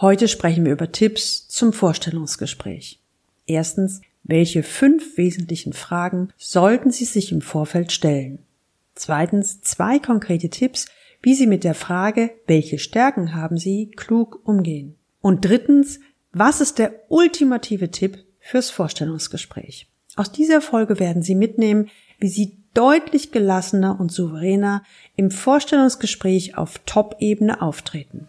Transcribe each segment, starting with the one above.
Heute sprechen wir über Tipps zum Vorstellungsgespräch. Erstens, welche fünf wesentlichen Fragen sollten Sie sich im Vorfeld stellen? Zweitens, zwei konkrete Tipps, wie Sie mit der Frage, welche Stärken haben Sie, klug umgehen. Und drittens, was ist der ultimative Tipp fürs Vorstellungsgespräch? Aus dieser Folge werden Sie mitnehmen, wie Sie deutlich gelassener und souveräner im Vorstellungsgespräch auf Top-Ebene auftreten.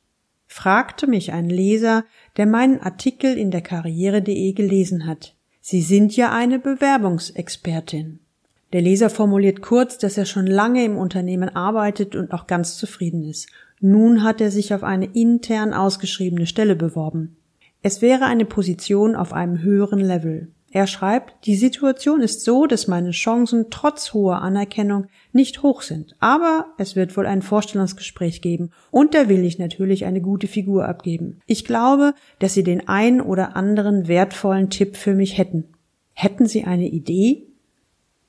Fragte mich ein Leser, der meinen Artikel in der Karriere.de gelesen hat. Sie sind ja eine Bewerbungsexpertin. Der Leser formuliert kurz, dass er schon lange im Unternehmen arbeitet und auch ganz zufrieden ist. Nun hat er sich auf eine intern ausgeschriebene Stelle beworben. Es wäre eine Position auf einem höheren Level. Er schreibt, die Situation ist so, dass meine Chancen trotz hoher Anerkennung nicht hoch sind. Aber es wird wohl ein Vorstellungsgespräch geben und da will ich natürlich eine gute Figur abgeben. Ich glaube, dass Sie den ein oder anderen wertvollen Tipp für mich hätten. Hätten Sie eine Idee?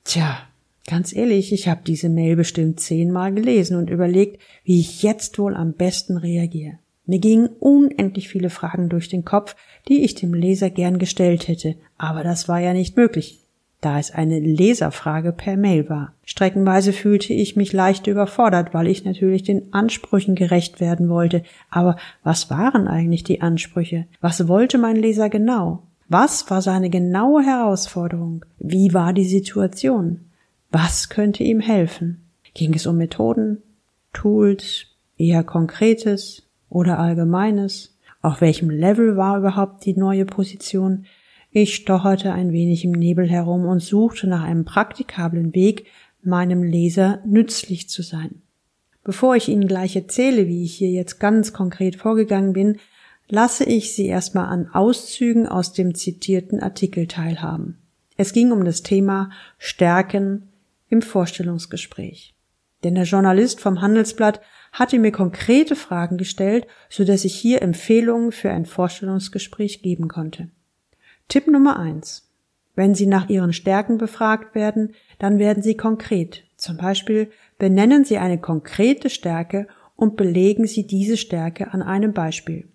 Tja, ganz ehrlich, ich habe diese Mail bestimmt zehnmal gelesen und überlegt, wie ich jetzt wohl am besten reagiere. Mir gingen unendlich viele Fragen durch den Kopf, die ich dem Leser gern gestellt hätte, aber das war ja nicht möglich, da es eine Leserfrage per Mail war. Streckenweise fühlte ich mich leicht überfordert, weil ich natürlich den Ansprüchen gerecht werden wollte. Aber was waren eigentlich die Ansprüche? Was wollte mein Leser genau? Was war seine genaue Herausforderung? Wie war die Situation? Was könnte ihm helfen? Ging es um Methoden, Tools, eher Konkretes, oder Allgemeines? Auf welchem Level war überhaupt die neue Position? Ich stocherte ein wenig im Nebel herum und suchte nach einem praktikablen Weg, meinem Leser nützlich zu sein. Bevor ich Ihnen gleich erzähle, wie ich hier jetzt ganz konkret vorgegangen bin, lasse ich Sie erstmal an Auszügen aus dem zitierten Artikel teilhaben. Es ging um das Thema Stärken im Vorstellungsgespräch. Denn der Journalist vom Handelsblatt hatte mir konkrete Fragen gestellt, so dass ich hier Empfehlungen für ein Vorstellungsgespräch geben konnte. Tipp Nummer eins: Wenn Sie nach Ihren Stärken befragt werden, dann werden Sie konkret. Zum Beispiel benennen Sie eine konkrete Stärke und belegen Sie diese Stärke an einem Beispiel.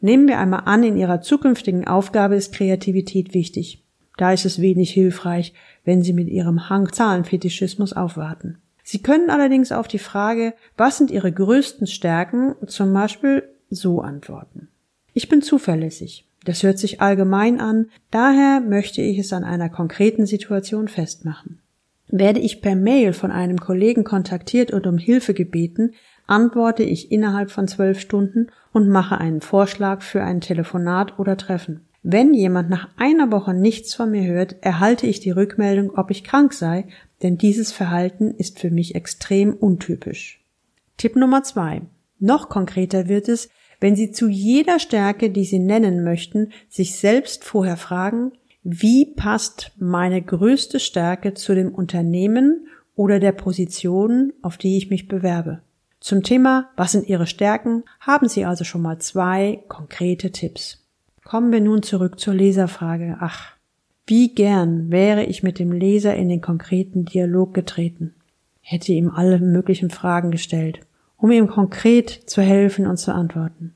Nehmen wir einmal an, in Ihrer zukünftigen Aufgabe ist Kreativität wichtig. Da ist es wenig hilfreich, wenn Sie mit Ihrem Hang Zahlenfetischismus aufwarten. Sie können allerdings auf die Frage, was sind Ihre größten Stärken, zum Beispiel so antworten. Ich bin zuverlässig. Das hört sich allgemein an, daher möchte ich es an einer konkreten Situation festmachen. Werde ich per Mail von einem Kollegen kontaktiert und um Hilfe gebeten, antworte ich innerhalb von zwölf Stunden und mache einen Vorschlag für ein Telefonat oder Treffen. Wenn jemand nach einer Woche nichts von mir hört, erhalte ich die Rückmeldung, ob ich krank sei, denn dieses Verhalten ist für mich extrem untypisch. Tipp Nummer zwei. Noch konkreter wird es, wenn Sie zu jeder Stärke, die Sie nennen möchten, sich selbst vorher fragen, wie passt meine größte Stärke zu dem Unternehmen oder der Position, auf die ich mich bewerbe. Zum Thema, was sind Ihre Stärken, haben Sie also schon mal zwei konkrete Tipps. Kommen wir nun zurück zur Leserfrage. Ach, wie gern wäre ich mit dem Leser in den konkreten Dialog getreten, hätte ihm alle möglichen Fragen gestellt, um ihm konkret zu helfen und zu antworten.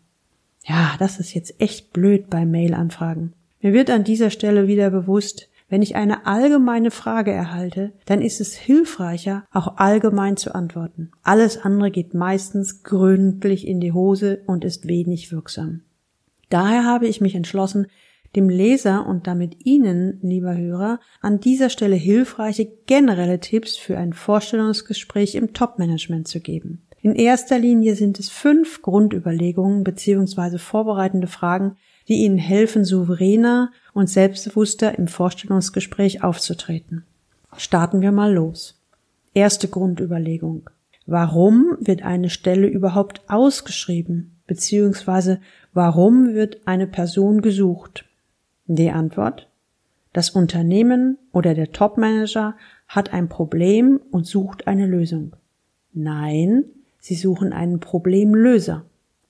Ja, das ist jetzt echt blöd bei Mail-Anfragen. Mir wird an dieser Stelle wieder bewusst, wenn ich eine allgemeine Frage erhalte, dann ist es hilfreicher, auch allgemein zu antworten. Alles andere geht meistens gründlich in die Hose und ist wenig wirksam. Daher habe ich mich entschlossen, dem Leser und damit Ihnen, lieber Hörer, an dieser Stelle hilfreiche generelle Tipps für ein Vorstellungsgespräch im Top-Management zu geben. In erster Linie sind es fünf Grundüberlegungen bzw. vorbereitende Fragen, die Ihnen helfen, souveräner und selbstbewusster im Vorstellungsgespräch aufzutreten. Starten wir mal los. Erste Grundüberlegung. Warum wird eine Stelle überhaupt ausgeschrieben? Beziehungsweise warum wird eine Person gesucht? Die Antwort? Das Unternehmen oder der Topmanager hat ein Problem und sucht eine Lösung. Nein, sie suchen einen Problemlöser.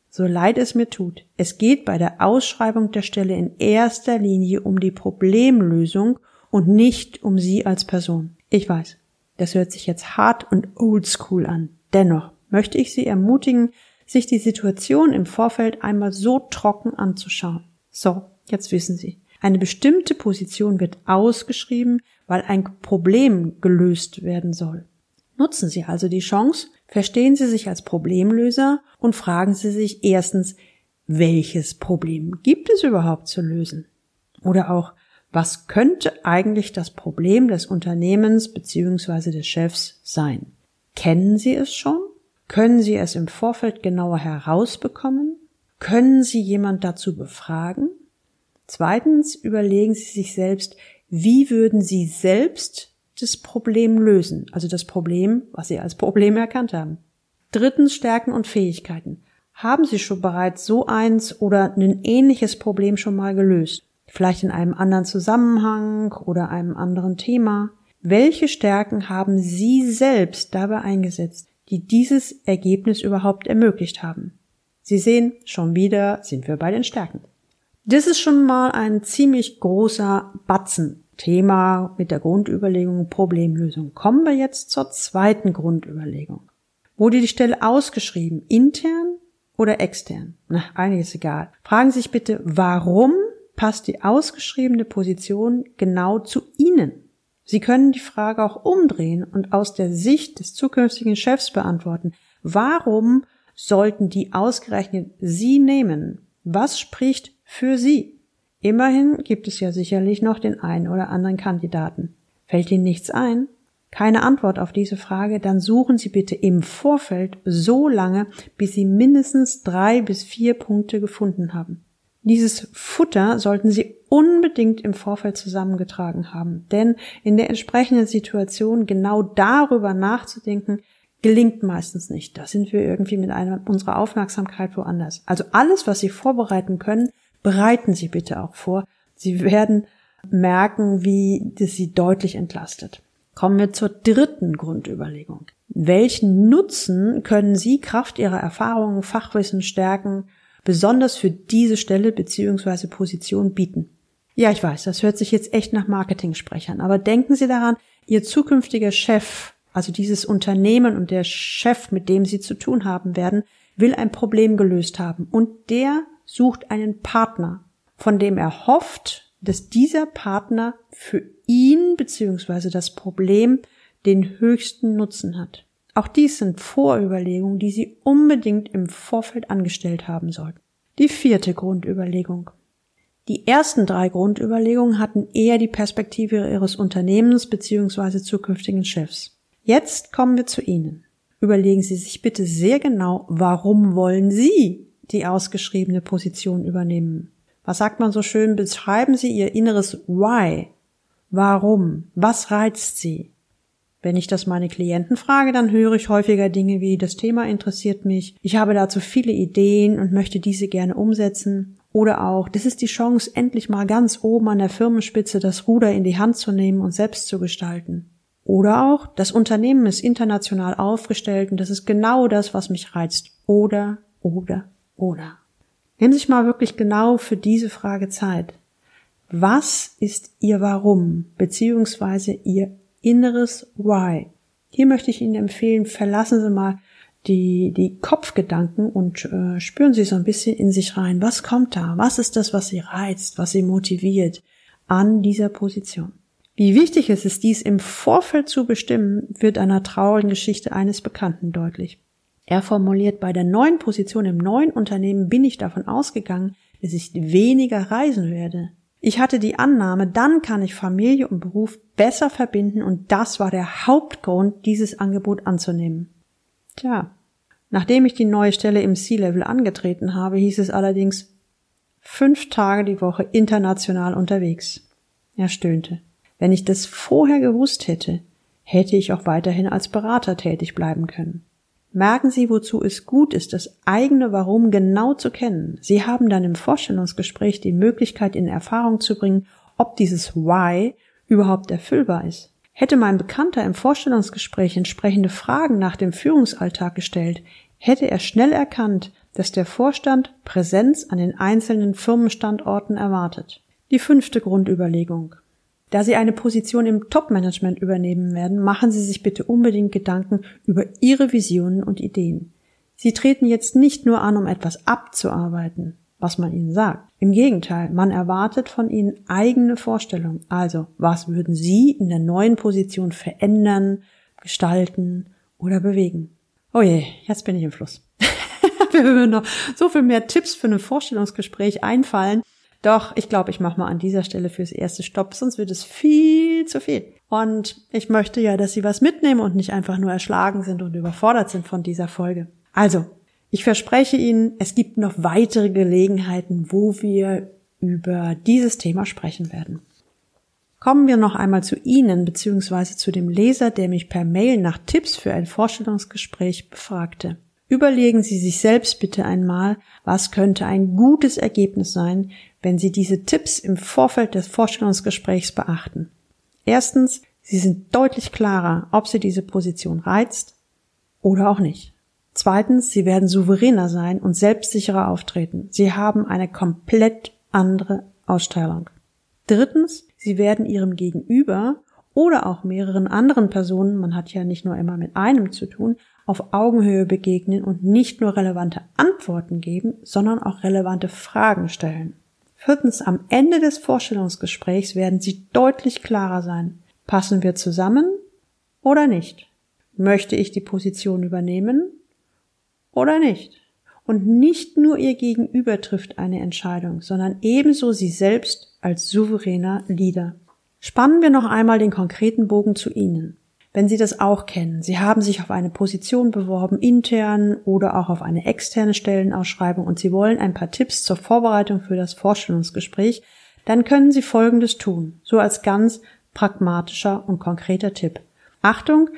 So leid es mir tut, es geht bei der Ausschreibung der Stelle in erster Linie um die Problemlösung und nicht um Sie als Person. Ich weiß, das hört sich jetzt hart und oldschool an. Dennoch möchte ich Sie ermutigen, sich die Situation im Vorfeld einmal so trocken anzuschauen. So, jetzt wissen Sie. Eine bestimmte Position wird ausgeschrieben, weil ein Problem gelöst werden soll. Nutzen Sie also die Chance, verstehen Sie sich als Problemlöser und fragen Sie sich erstens, welches Problem gibt es überhaupt zu lösen? Oder auch, was könnte eigentlich das Problem des Unternehmens bzw. des Chefs sein? Kennen Sie es schon? Können Sie es im Vorfeld genauer herausbekommen? Können Sie jemand dazu befragen? Zweitens überlegen Sie sich selbst, wie würden Sie selbst das Problem lösen, also das Problem, was Sie als Problem erkannt haben. Drittens Stärken und Fähigkeiten. Haben Sie schon bereits so eins oder ein ähnliches Problem schon mal gelöst? Vielleicht in einem anderen Zusammenhang oder einem anderen Thema? Welche Stärken haben Sie selbst dabei eingesetzt, die dieses Ergebnis überhaupt ermöglicht haben? Sie sehen, schon wieder sind wir bei den Stärken. Das ist schon mal ein ziemlich großer Batzen Thema mit der Grundüberlegung Problemlösung. Kommen wir jetzt zur zweiten Grundüberlegung. Wurde die Stelle ausgeschrieben, intern oder extern? Na, einiges egal. Fragen Sie sich bitte, warum passt die ausgeschriebene Position genau zu Ihnen? Sie können die Frage auch umdrehen und aus der Sicht des zukünftigen Chefs beantworten. Warum sollten die ausgerechnet Sie nehmen? Was spricht für Sie? Immerhin gibt es ja sicherlich noch den einen oder anderen Kandidaten. Fällt Ihnen nichts ein? Keine Antwort auf diese Frage, dann suchen Sie bitte im Vorfeld so lange, bis Sie mindestens drei bis vier Punkte gefunden haben. Dieses Futter sollten Sie unbedingt im Vorfeld zusammengetragen haben, denn in der entsprechenden Situation genau darüber nachzudenken, gelingt meistens nicht. Da sind wir irgendwie mit einer, unserer Aufmerksamkeit woanders. Also alles, was Sie vorbereiten können, bereiten Sie bitte auch vor. Sie werden merken, wie das Sie deutlich entlastet. Kommen wir zur dritten Grundüberlegung. Welchen Nutzen können Sie Kraft Ihrer Erfahrungen, Fachwissen, Stärken besonders für diese Stelle bzw. Position bieten? Ja, ich weiß, das hört sich jetzt echt nach Marketing-Sprechern, aber denken Sie daran, Ihr zukünftiger Chef, also dieses Unternehmen und der Chef, mit dem Sie zu tun haben werden, will ein Problem gelöst haben und der sucht einen Partner, von dem er hofft, dass dieser Partner für ihn bzw. das Problem den höchsten Nutzen hat. Auch dies sind Vorüberlegungen, die Sie unbedingt im Vorfeld angestellt haben sollten. Die vierte Grundüberlegung. Die ersten drei Grundüberlegungen hatten eher die Perspektive Ihres Unternehmens bzw. zukünftigen Chefs. Jetzt kommen wir zu Ihnen. Überlegen Sie sich bitte sehr genau, warum wollen Sie die ausgeschriebene Position übernehmen. Was sagt man so schön? Beschreiben Sie Ihr inneres Why. Warum? Was reizt Sie? Wenn ich das meine Klienten frage, dann höre ich häufiger Dinge wie das Thema interessiert mich, ich habe dazu viele Ideen und möchte diese gerne umsetzen. Oder auch, das ist die Chance, endlich mal ganz oben an der Firmenspitze das Ruder in die Hand zu nehmen und selbst zu gestalten. Oder auch, das Unternehmen ist international aufgestellt und das ist genau das, was mich reizt. Oder, oder, oder? Nehmen Sie sich mal wirklich genau für diese Frage Zeit. Was ist Ihr Warum beziehungsweise Ihr inneres Why? Hier möchte ich Ihnen empfehlen, verlassen Sie mal die, die Kopfgedanken und äh, spüren Sie so ein bisschen in sich rein. Was kommt da? Was ist das, was Sie reizt, was Sie motiviert an dieser Position? Wie wichtig es ist, dies im Vorfeld zu bestimmen, wird einer traurigen Geschichte eines Bekannten deutlich. Er formuliert, bei der neuen Position im neuen Unternehmen bin ich davon ausgegangen, dass ich weniger reisen werde. Ich hatte die Annahme, dann kann ich Familie und Beruf besser verbinden und das war der Hauptgrund, dieses Angebot anzunehmen. Tja, nachdem ich die neue Stelle im C-Level angetreten habe, hieß es allerdings fünf Tage die Woche international unterwegs. Er stöhnte. Wenn ich das vorher gewusst hätte, hätte ich auch weiterhin als Berater tätig bleiben können. Merken Sie, wozu es gut ist, das eigene Warum genau zu kennen. Sie haben dann im Vorstellungsgespräch die Möglichkeit, in Erfahrung zu bringen, ob dieses Why überhaupt erfüllbar ist. Hätte mein Bekannter im Vorstellungsgespräch entsprechende Fragen nach dem Führungsalltag gestellt, hätte er schnell erkannt, dass der Vorstand Präsenz an den einzelnen Firmenstandorten erwartet. Die fünfte Grundüberlegung. Da Sie eine Position im Top-Management übernehmen werden, machen Sie sich bitte unbedingt Gedanken über Ihre Visionen und Ideen. Sie treten jetzt nicht nur an, um etwas abzuarbeiten, was man Ihnen sagt. Im Gegenteil, man erwartet von Ihnen eigene Vorstellungen. Also, was würden Sie in der neuen Position verändern, gestalten oder bewegen? Oh je, jetzt bin ich im Fluss. Mir würden noch so viel mehr Tipps für ein Vorstellungsgespräch einfallen. Doch, ich glaube, ich mache mal an dieser Stelle fürs erste Stopp, sonst wird es viel zu viel. Und ich möchte ja, dass Sie was mitnehmen und nicht einfach nur erschlagen sind und überfordert sind von dieser Folge. Also, ich verspreche Ihnen, es gibt noch weitere Gelegenheiten, wo wir über dieses Thema sprechen werden. Kommen wir noch einmal zu Ihnen bzw. zu dem Leser, der mich per Mail nach Tipps für ein Vorstellungsgespräch befragte. Überlegen Sie sich selbst bitte einmal, was könnte ein gutes Ergebnis sein, wenn Sie diese Tipps im Vorfeld des Vorstellungsgesprächs beachten. Erstens, Sie sind deutlich klarer, ob Sie diese Position reizt oder auch nicht. Zweitens, Sie werden souveräner sein und selbstsicherer auftreten. Sie haben eine komplett andere Ausstrahlung. Drittens, Sie werden Ihrem Gegenüber oder auch mehreren anderen Personen, man hat ja nicht nur immer mit einem zu tun, auf Augenhöhe begegnen und nicht nur relevante Antworten geben, sondern auch relevante Fragen stellen. Viertens, am Ende des Vorstellungsgesprächs werden Sie deutlich klarer sein. Passen wir zusammen oder nicht? Möchte ich die Position übernehmen oder nicht? Und nicht nur Ihr Gegenüber trifft eine Entscheidung, sondern ebenso Sie selbst als souveräner Leader. Spannen wir noch einmal den konkreten Bogen zu Ihnen. Wenn Sie das auch kennen, Sie haben sich auf eine Position beworben, intern oder auch auf eine externe Stellenausschreibung und Sie wollen ein paar Tipps zur Vorbereitung für das Vorstellungsgespräch, dann können Sie Folgendes tun, so als ganz pragmatischer und konkreter Tipp. Achtung,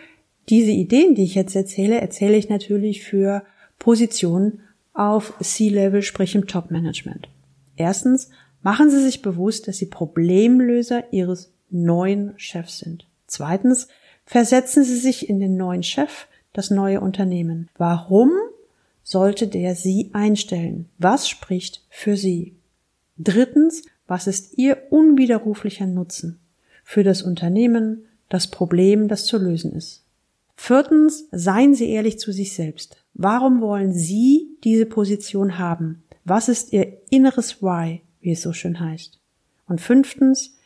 diese Ideen, die ich jetzt erzähle, erzähle ich natürlich für Positionen auf C-Level, sprich im Top-Management. Erstens, machen Sie sich bewusst, dass Sie Problemlöser Ihres neuen Chefs sind. Zweitens, Versetzen Sie sich in den neuen Chef, das neue Unternehmen. Warum sollte der Sie einstellen? Was spricht für Sie? Drittens, was ist Ihr unwiderruflicher Nutzen für das Unternehmen, das Problem, das zu lösen ist? Viertens, seien Sie ehrlich zu sich selbst. Warum wollen Sie diese Position haben? Was ist Ihr inneres Why, wie es so schön heißt? Und fünftens,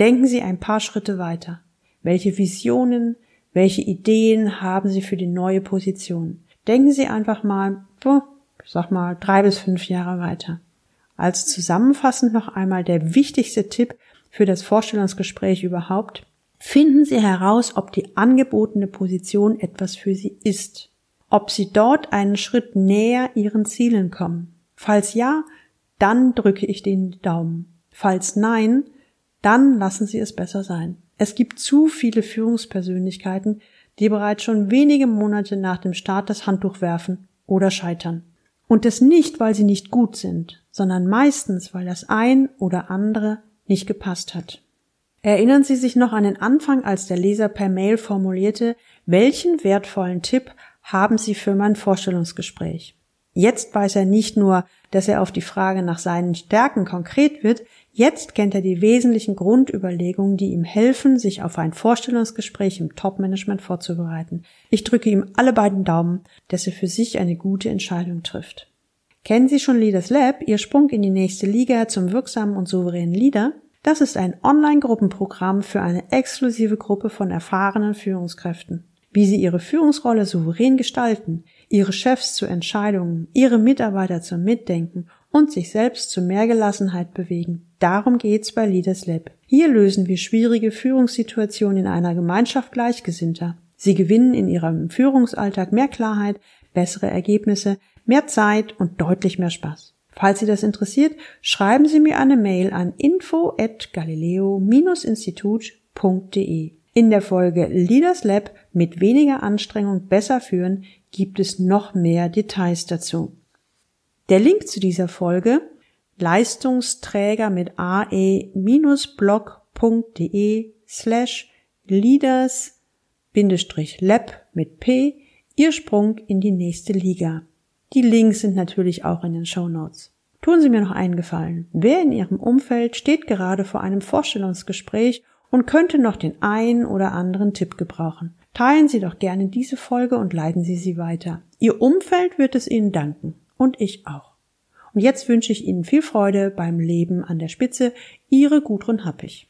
denken Sie ein paar Schritte weiter. Welche Visionen, welche Ideen haben Sie für die neue Position? Denken Sie einfach mal, ich sag mal, drei bis fünf Jahre weiter. Als zusammenfassend noch einmal der wichtigste Tipp für das Vorstellungsgespräch überhaupt. Finden Sie heraus, ob die angebotene Position etwas für Sie ist. Ob Sie dort einen Schritt näher Ihren Zielen kommen. Falls ja, dann drücke ich den Daumen. Falls nein, dann lassen Sie es besser sein. Es gibt zu viele Führungspersönlichkeiten, die bereits schon wenige Monate nach dem Start das Handtuch werfen oder scheitern. Und das nicht, weil sie nicht gut sind, sondern meistens, weil das ein oder andere nicht gepasst hat. Erinnern Sie sich noch an den Anfang, als der Leser per Mail formulierte, welchen wertvollen Tipp haben Sie für mein Vorstellungsgespräch? Jetzt weiß er nicht nur, dass er auf die Frage nach seinen Stärken konkret wird, Jetzt kennt er die wesentlichen Grundüberlegungen, die ihm helfen, sich auf ein Vorstellungsgespräch im Top-Management vorzubereiten. Ich drücke ihm alle beiden Daumen, dass er für sich eine gute Entscheidung trifft. Kennen Sie schon Leaders Lab, Ihr Sprung in die nächste Liga zum wirksamen und souveränen Leader? Das ist ein Online-Gruppenprogramm für eine exklusive Gruppe von erfahrenen Führungskräften. Wie Sie Ihre Führungsrolle souverän gestalten, Ihre Chefs zu Entscheidungen, Ihre Mitarbeiter zum Mitdenken und sich selbst zu mehr Gelassenheit bewegen. Darum geht's bei Leaders Lab. Hier lösen wir schwierige Führungssituationen in einer Gemeinschaft Gleichgesinnter. Sie gewinnen in ihrem Führungsalltag mehr Klarheit, bessere Ergebnisse, mehr Zeit und deutlich mehr Spaß. Falls Sie das interessiert, schreiben Sie mir eine Mail an info at galileo-institut.de. In der Folge Leaders Lab mit weniger Anstrengung besser führen gibt es noch mehr Details dazu. Der Link zu dieser Folge Leistungsträger mit ae-blog.de slash leaders-lab mit p Ihr Sprung in die nächste Liga. Die Links sind natürlich auch in den Show Notes. Tun Sie mir noch einen Gefallen. Wer in Ihrem Umfeld steht gerade vor einem Vorstellungsgespräch und könnte noch den einen oder anderen Tipp gebrauchen. Teilen Sie doch gerne diese Folge und leiten Sie sie weiter. Ihr Umfeld wird es Ihnen danken. Und ich auch. Und jetzt wünsche ich Ihnen viel Freude beim Leben an der Spitze. Ihre Gudrun Happig.